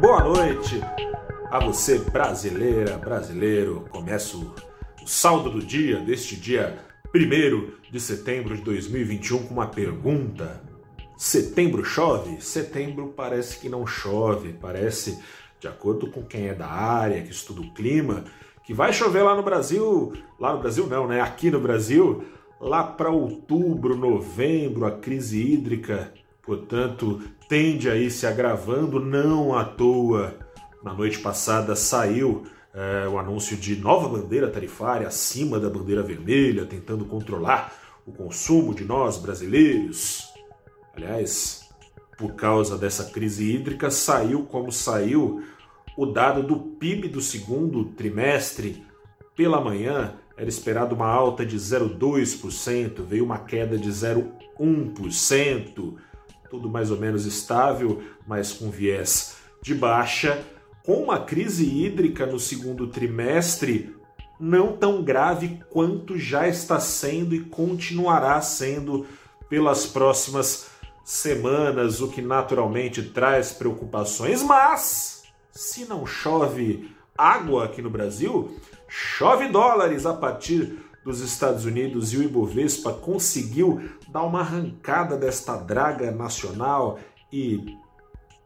boa noite a você, brasileira, brasileiro. Começo o saldo do dia, deste dia 1 de setembro de 2021, com uma pergunta. Setembro chove? Setembro parece que não chove, parece, de acordo com quem é da área, que estuda o clima, que vai chover lá no Brasil, lá no Brasil não, né? Aqui no Brasil, lá para outubro, novembro, a crise hídrica, portanto, tende aí se agravando, não à toa. Na noite passada saiu é, o anúncio de nova bandeira tarifária acima da bandeira vermelha, tentando controlar o consumo de nós brasileiros. Aliás, por causa dessa crise hídrica, saiu como saiu o dado do PIB do segundo trimestre. Pela manhã, era esperado uma alta de 0,2%, veio uma queda de 0,1%, tudo mais ou menos estável, mas com viés de baixa, com uma crise hídrica no segundo trimestre não tão grave quanto já está sendo e continuará sendo pelas próximas semanas, o que naturalmente traz preocupações, mas se não chove água aqui no Brasil, chove dólares a partir dos Estados Unidos e o Ibovespa conseguiu dar uma arrancada desta draga nacional e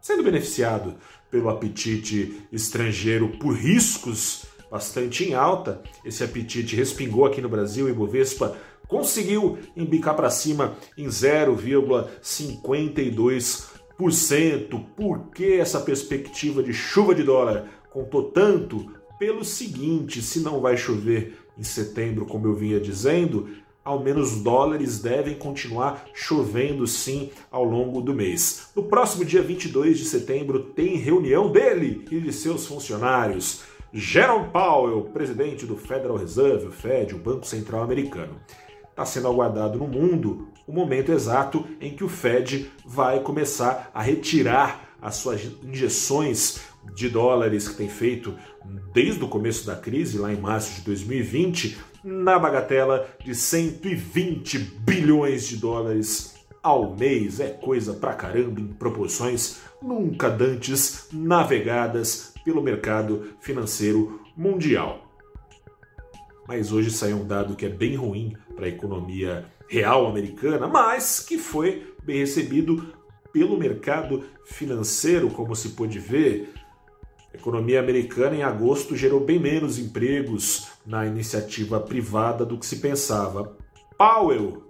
sendo beneficiado pelo apetite estrangeiro por riscos bastante em alta. Esse apetite respingou aqui no Brasil, e Ibovespa conseguiu embicar para cima em 0,52%. Por que essa perspectiva de chuva de dólar contou tanto? Pelo seguinte, se não vai chover em setembro, como eu vinha dizendo, ao menos dólares devem continuar chovendo sim ao longo do mês. No próximo dia 22 de setembro tem reunião dele e de seus funcionários. Jerome Powell, presidente do Federal Reserve, o Fed, o Banco Central Americano. Está sendo aguardado no mundo o momento exato em que o Fed vai começar a retirar as suas injeções de dólares que tem feito desde o começo da crise, lá em março de 2020, na bagatela de 120 bilhões de dólares ao mês. É coisa pra caramba em proporções nunca dantes navegadas pelo mercado financeiro mundial. Mas hoje saiu um dado que é bem ruim para a economia real americana, mas que foi bem recebido pelo mercado financeiro, como se pôde ver. A economia americana em agosto gerou bem menos empregos na iniciativa privada do que se pensava. Powell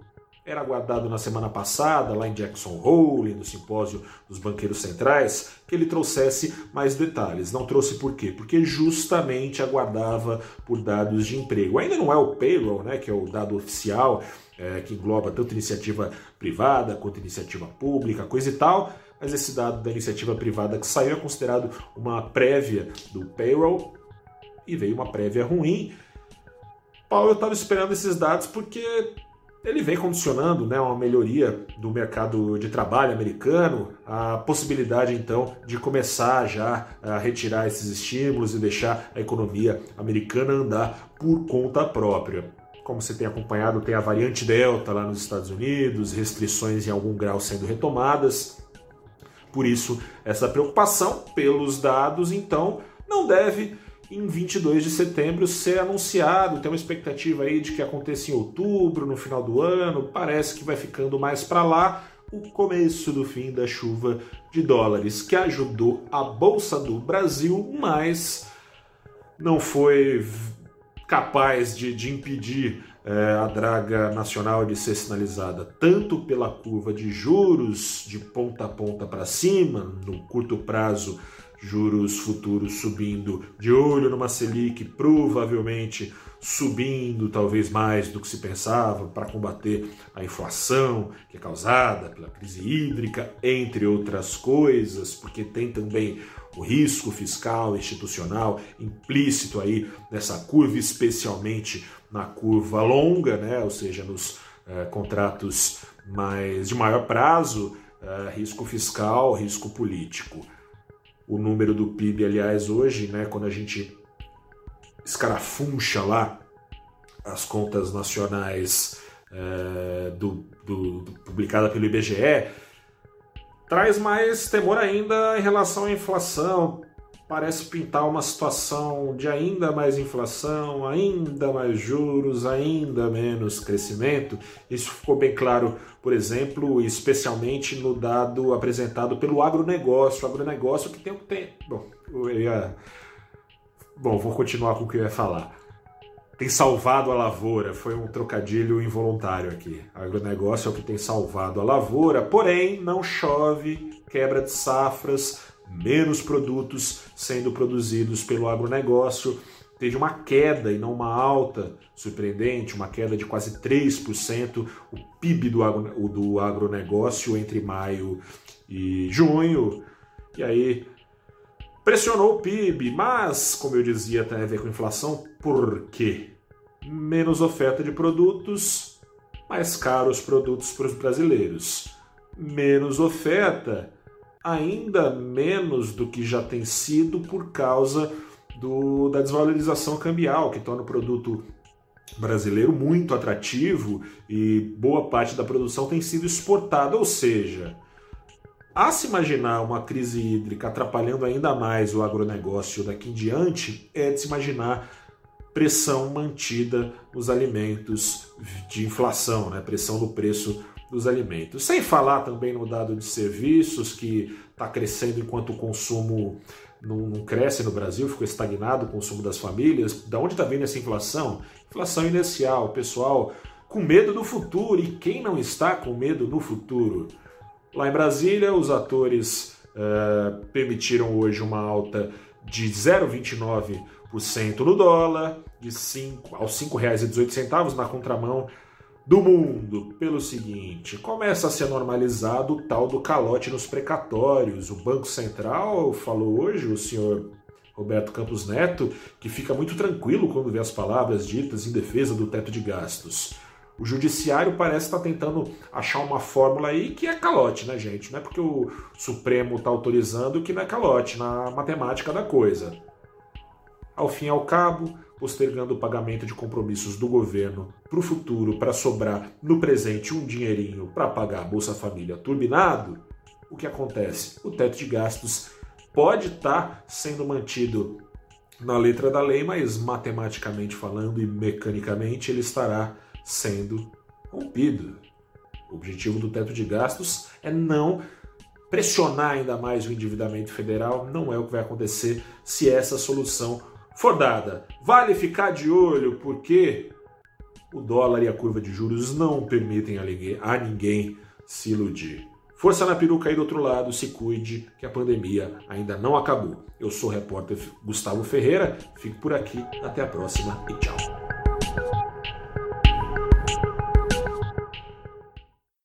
era aguardado na semana passada, lá em Jackson Hole, no simpósio dos banqueiros centrais, que ele trouxesse mais detalhes. Não trouxe por quê? Porque justamente aguardava por dados de emprego. Ainda não é o payroll, né, que é o dado oficial, é, que engloba tanto iniciativa privada quanto iniciativa pública, coisa e tal, mas esse dado da iniciativa privada que saiu é considerado uma prévia do payroll e veio uma prévia ruim. Paulo estava esperando esses dados porque ele vem condicionando né, uma melhoria do mercado de trabalho americano, a possibilidade então de começar já a retirar esses estímulos e deixar a economia americana andar por conta própria. Como você tem acompanhado, tem a variante Delta lá nos Estados Unidos, restrições em algum grau sendo retomadas. Por isso, essa preocupação pelos dados, então, não deve em 22 de setembro ser anunciado. Tem uma expectativa aí de que aconteça em outubro, no final do ano. Parece que vai ficando mais para lá o começo do fim da chuva de dólares, que ajudou a Bolsa do Brasil, mas não foi capaz de, de impedir é, a draga nacional de ser sinalizada tanto pela curva de juros de ponta a ponta para cima, no curto prazo juros futuros subindo, de olho numa Selic provavelmente subindo talvez mais do que se pensava para combater a inflação que é causada pela crise hídrica, entre outras coisas, porque tem também o risco fiscal institucional implícito aí nessa curva, especialmente na curva longa, né? ou seja, nos eh, contratos mais de maior prazo, eh, risco fiscal, risco político o número do PIB, aliás, hoje, né, quando a gente escarafuncha lá as contas nacionais é, do, do, do, publicada pelo IBGE, traz mais temor ainda em relação à inflação. Parece pintar uma situação de ainda mais inflação, ainda mais juros, ainda menos crescimento. Isso ficou bem claro, por exemplo, especialmente no dado apresentado pelo agronegócio. O agronegócio que tem o tempo. Bom, eu ia. Bom, vou continuar com o que eu ia falar tem salvado a lavoura. Foi um trocadilho involuntário aqui. Agronegócio é o que tem salvado a lavoura, porém não chove, quebra de safras, menos produtos sendo produzidos pelo agronegócio. Teve uma queda e não uma alta surpreendente, uma queda de quase 3%. O PIB do, agro, do agronegócio entre maio e junho. E aí pressionou o PIB, mas, como eu dizia, tem a ver com inflação, por quê? Menos oferta de produtos, mais caros produtos para os brasileiros. Menos oferta, ainda menos do que já tem sido por causa do, da desvalorização cambial, que torna o produto brasileiro muito atrativo e boa parte da produção tem sido exportada, ou seja, a se imaginar uma crise hídrica atrapalhando ainda mais o agronegócio daqui em diante, é de se imaginar pressão mantida nos alimentos de inflação, né? pressão no preço dos alimentos. Sem falar também no dado de serviços, que está crescendo enquanto o consumo não, não, cresce no Brasil, ficou estagnado o consumo das famílias. Da onde está vindo essa inflação? Inflação inicial, pessoal com medo do futuro. E quem não está com medo no futuro? Lá em Brasília, os atores uh, permitiram hoje uma alta de 0,29% no dólar, de 5 aos R$ 5,18 na contramão do mundo. Pelo seguinte, começa a ser normalizado o tal do calote nos precatórios. O Banco Central falou hoje, o senhor Roberto Campos Neto, que fica muito tranquilo quando vê as palavras ditas em defesa do teto de gastos. O judiciário parece estar tá tentando achar uma fórmula aí que é calote, né, gente? Não é porque o Supremo está autorizando que não é calote na matemática da coisa. Ao fim e ao cabo, postergando o pagamento de compromissos do governo para o futuro, para sobrar no presente um dinheirinho para pagar a Bolsa Família turbinado, o que acontece? O teto de gastos pode estar tá sendo mantido na letra da lei, mas matematicamente falando e mecanicamente ele estará sendo rompido. O objetivo do teto de gastos é não pressionar ainda mais o endividamento federal, não é o que vai acontecer se essa solução for dada. Vale ficar de olho porque o dólar e a curva de juros não permitem a ninguém se iludir. Força na peruca aí do outro lado, se cuide, que a pandemia ainda não acabou. Eu sou o repórter Gustavo Ferreira, fico por aqui, até a próxima e tchau.